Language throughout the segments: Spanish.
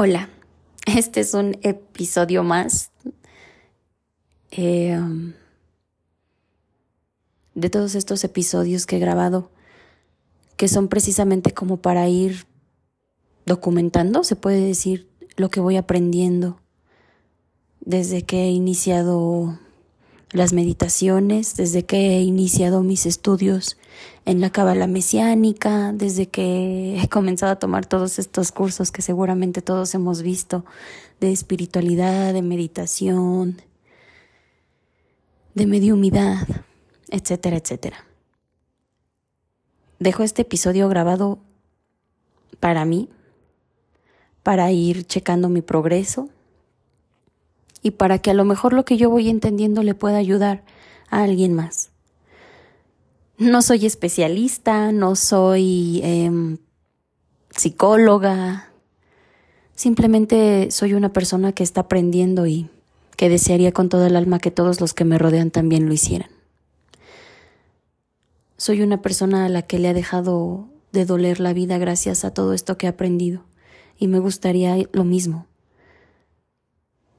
Hola, este es un episodio más eh, de todos estos episodios que he grabado, que son precisamente como para ir documentando, se puede decir, lo que voy aprendiendo desde que he iniciado las meditaciones, desde que he iniciado mis estudios en la Cábala Mesiánica, desde que he comenzado a tomar todos estos cursos que seguramente todos hemos visto de espiritualidad, de meditación, de mediumidad, etcétera, etcétera. Dejo este episodio grabado para mí, para ir checando mi progreso, y para que a lo mejor lo que yo voy entendiendo le pueda ayudar a alguien más. No soy especialista, no soy em, psicóloga, simplemente soy una persona que está aprendiendo y que desearía con todo el alma que todos los que me rodean también lo hicieran. Soy una persona a la que le ha dejado de doler la vida gracias a todo esto que he aprendido y me gustaría lo mismo,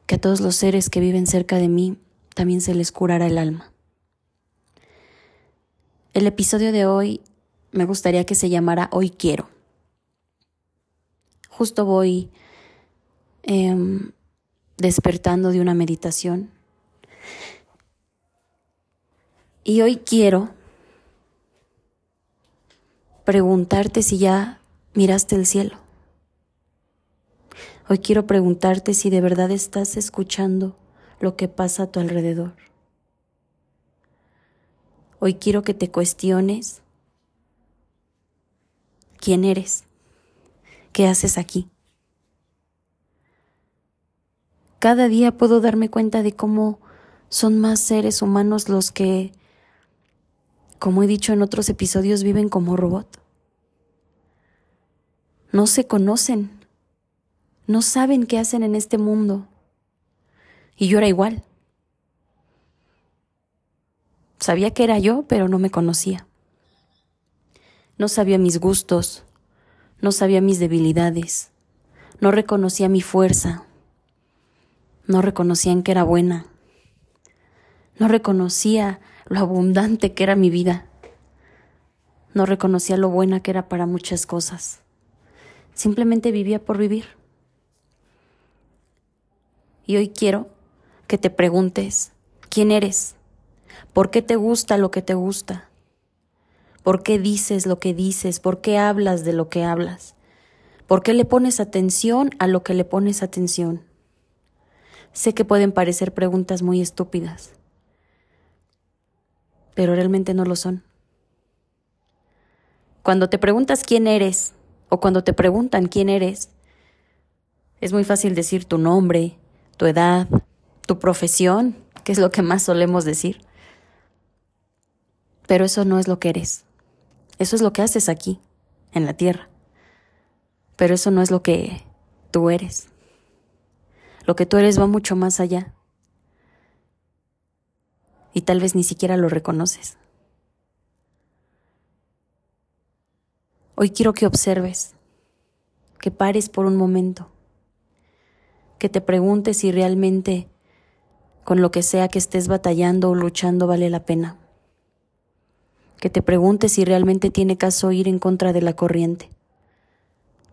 que a todos los seres que viven cerca de mí también se les curará el alma. El episodio de hoy me gustaría que se llamara Hoy quiero. Justo voy em, despertando de una meditación y hoy quiero preguntarte si ya miraste el cielo. Hoy quiero preguntarte si de verdad estás escuchando lo que pasa a tu alrededor. Hoy quiero que te cuestiones quién eres, qué haces aquí. Cada día puedo darme cuenta de cómo son más seres humanos los que, como he dicho en otros episodios, viven como robot. No se conocen no saben qué hacen en este mundo. Y yo era igual. Sabía que era yo, pero no me conocía. No sabía mis gustos, no sabía mis debilidades, no reconocía mi fuerza, no reconocía en que era buena, no reconocía lo abundante que era mi vida, no reconocía lo buena que era para muchas cosas. Simplemente vivía por vivir. Y hoy quiero que te preguntes, ¿quién eres? ¿Por qué te gusta lo que te gusta? ¿Por qué dices lo que dices? ¿Por qué hablas de lo que hablas? ¿Por qué le pones atención a lo que le pones atención? Sé que pueden parecer preguntas muy estúpidas, pero realmente no lo son. Cuando te preguntas quién eres, o cuando te preguntan quién eres, es muy fácil decir tu nombre, tu edad, tu profesión, que es lo que más solemos decir. Pero eso no es lo que eres. Eso es lo que haces aquí, en la tierra. Pero eso no es lo que tú eres. Lo que tú eres va mucho más allá. Y tal vez ni siquiera lo reconoces. Hoy quiero que observes, que pares por un momento que te preguntes si realmente con lo que sea que estés batallando o luchando vale la pena. Que te preguntes si realmente tiene caso ir en contra de la corriente.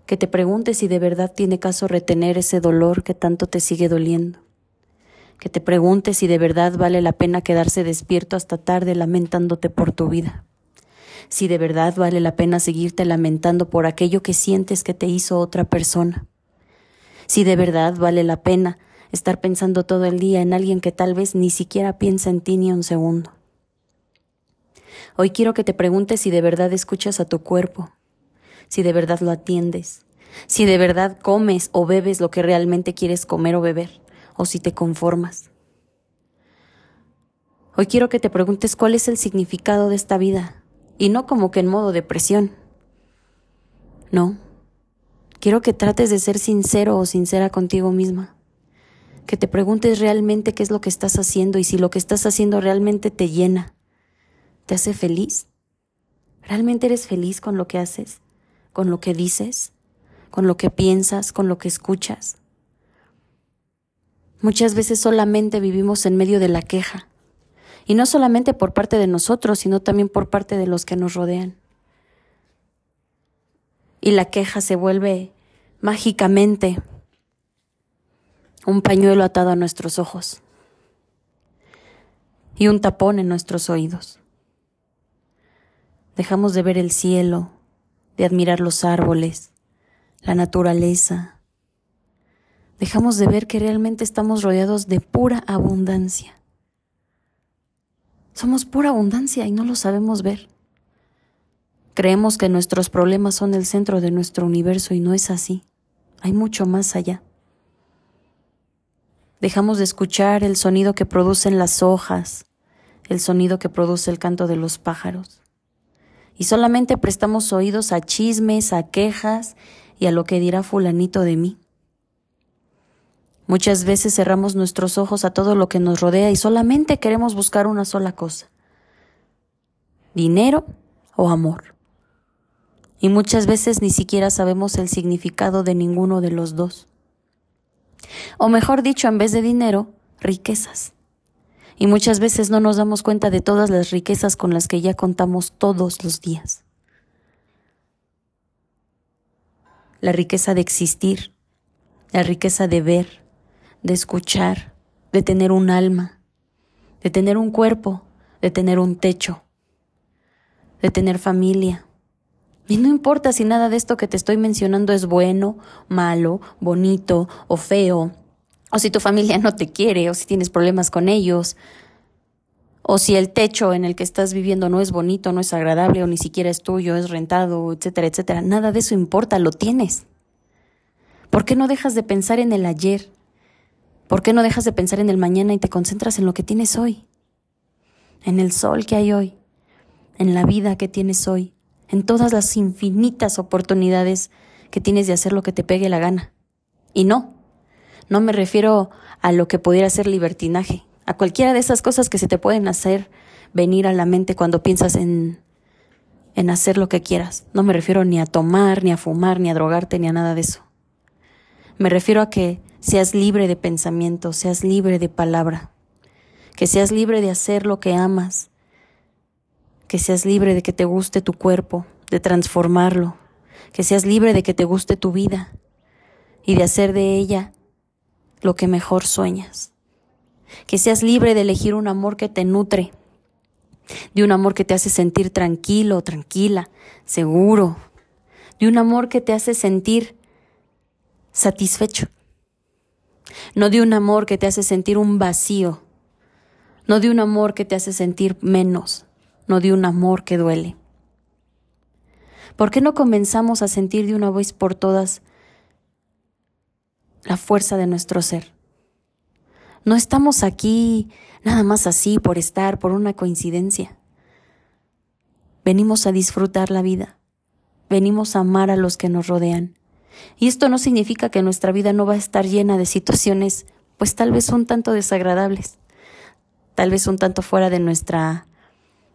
Que te preguntes si de verdad tiene caso retener ese dolor que tanto te sigue doliendo. Que te preguntes si de verdad vale la pena quedarse despierto hasta tarde lamentándote por tu vida. Si de verdad vale la pena seguirte lamentando por aquello que sientes que te hizo otra persona si de verdad vale la pena estar pensando todo el día en alguien que tal vez ni siquiera piensa en ti ni un segundo. Hoy quiero que te preguntes si de verdad escuchas a tu cuerpo, si de verdad lo atiendes, si de verdad comes o bebes lo que realmente quieres comer o beber, o si te conformas. Hoy quiero que te preguntes cuál es el significado de esta vida, y no como que en modo depresión. No, Quiero que trates de ser sincero o sincera contigo misma. Que te preguntes realmente qué es lo que estás haciendo y si lo que estás haciendo realmente te llena. ¿Te hace feliz? ¿Realmente eres feliz con lo que haces? ¿Con lo que dices? con lo que piensas, con lo que escuchas. Muchas veces solamente vivimos en medio de la queja, y no solamente por parte de nosotros, sino también por parte de los que nos rodean. Y la queja se vuelve mágicamente un pañuelo atado a nuestros ojos y un tapón en nuestros oídos. Dejamos de ver el cielo, de admirar los árboles, la naturaleza. Dejamos de ver que realmente estamos rodeados de pura abundancia. Somos pura abundancia y no lo sabemos ver. Creemos que nuestros problemas son el centro de nuestro universo y no es así. Hay mucho más allá. Dejamos de escuchar el sonido que producen las hojas, el sonido que produce el canto de los pájaros. Y solamente prestamos oídos a chismes, a quejas y a lo que dirá fulanito de mí. Muchas veces cerramos nuestros ojos a todo lo que nos rodea y solamente queremos buscar una sola cosa, dinero o amor. Y muchas veces ni siquiera sabemos el significado de ninguno de los dos. O mejor dicho, en vez de dinero, riquezas. Y muchas veces no nos damos cuenta de todas las riquezas con las que ya contamos todos los días. La riqueza de existir, la riqueza de ver, de escuchar, de tener un alma, de tener un cuerpo, de tener un techo, de tener familia. Y no importa si nada de esto que te estoy mencionando es bueno, malo, bonito o feo, o si tu familia no te quiere, o si tienes problemas con ellos, o si el techo en el que estás viviendo no es bonito, no es agradable, o ni siquiera es tuyo, es rentado, etcétera, etcétera. Nada de eso importa, lo tienes. ¿Por qué no dejas de pensar en el ayer? ¿Por qué no dejas de pensar en el mañana y te concentras en lo que tienes hoy? En el sol que hay hoy, en la vida que tienes hoy, en todas las infinitas oportunidades que tienes de hacer lo que te pegue la gana. Y no, no me refiero a lo que pudiera ser libertinaje, a cualquiera de esas cosas que se te pueden hacer venir a la mente cuando piensas en, en hacer lo que quieras. No me refiero ni a tomar, ni a fumar, ni a drogarte, ni a nada de eso. Me refiero a que seas libre de pensamiento, seas libre de palabra, que seas libre de hacer lo que amas, que seas libre de que te guste tu cuerpo, de transformarlo, que seas libre de que te guste tu vida y de hacer de ella lo que mejor sueñas, que seas libre de elegir un amor que te nutre, de un amor que te hace sentir tranquilo, tranquila, seguro, de un amor que te hace sentir satisfecho no de un amor que te hace sentir un vacío, no de un amor que te hace sentir menos, no de un amor que duele. ¿Por qué no comenzamos a sentir de una vez por todas la fuerza de nuestro ser? No estamos aquí nada más así por estar, por una coincidencia. Venimos a disfrutar la vida, venimos a amar a los que nos rodean, y esto no significa que nuestra vida no va a estar llena de situaciones, pues tal vez un tanto desagradables, tal vez un tanto fuera de nuestra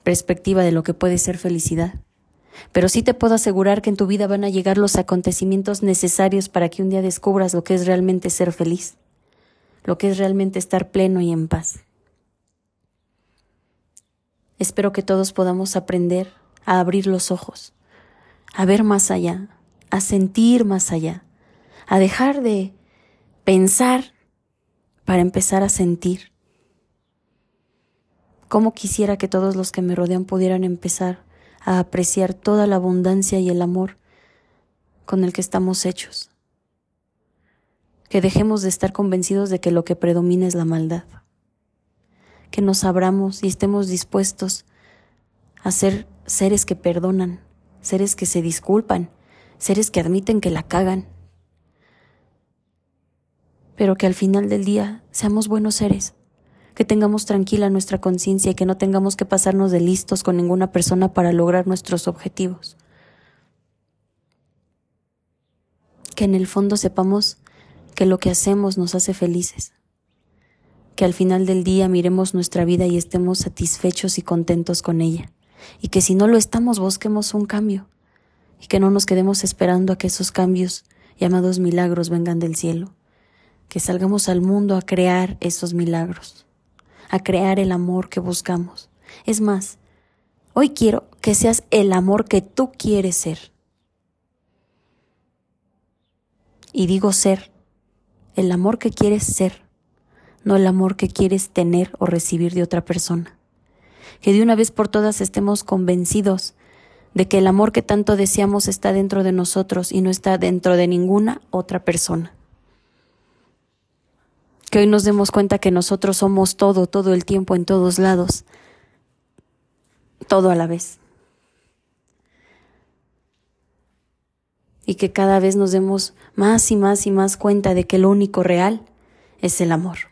perspectiva de lo que puede ser felicidad. Pero sí te puedo asegurar que en tu vida van a llegar los acontecimientos necesarios para que un día descubras lo que es realmente ser feliz, lo que es realmente estar pleno y en paz. Espero que todos podamos aprender a abrir los ojos, a ver más allá, a sentir más allá, a dejar de pensar para empezar a sentir. Cómo quisiera que todos los que me rodean pudieran empezar a apreciar toda la abundancia y el amor con el que estamos hechos. Que dejemos de estar convencidos de que lo que predomina es la maldad. Que nos abramos y estemos dispuestos a ser seres que perdonan, seres que se disculpan, seres que admiten que la cagan, pero que al final del día seamos buenos seres, que tengamos tranquila nuestra conciencia y que no tengamos que pasarnos de listos con ninguna persona para lograr nuestros objetivos. Que en el fondo sepamos que lo que hacemos nos hace felices, que al final del día miremos nuestra vida y estemos satisfechos y contentos con ella, y que si no lo estamos busquemos un cambio. Y que no nos quedemos esperando a que esos cambios llamados milagros vengan del cielo, que salgamos al mundo a crear esos milagros, a crear el amor que buscamos. Es más, hoy quiero que seas el amor que tú quieres ser. Y digo ser, el amor que quieres ser, no el amor que quieres tener o recibir de otra persona. Que de una vez por todas estemos convencidos de que el amor que tanto deseamos está dentro de nosotros y no está dentro de ninguna otra persona. Que hoy nos demos cuenta que nosotros somos todo, todo el tiempo, en todos lados, todo a la vez. Y que cada vez nos demos más y más y más cuenta de que lo único real es el amor.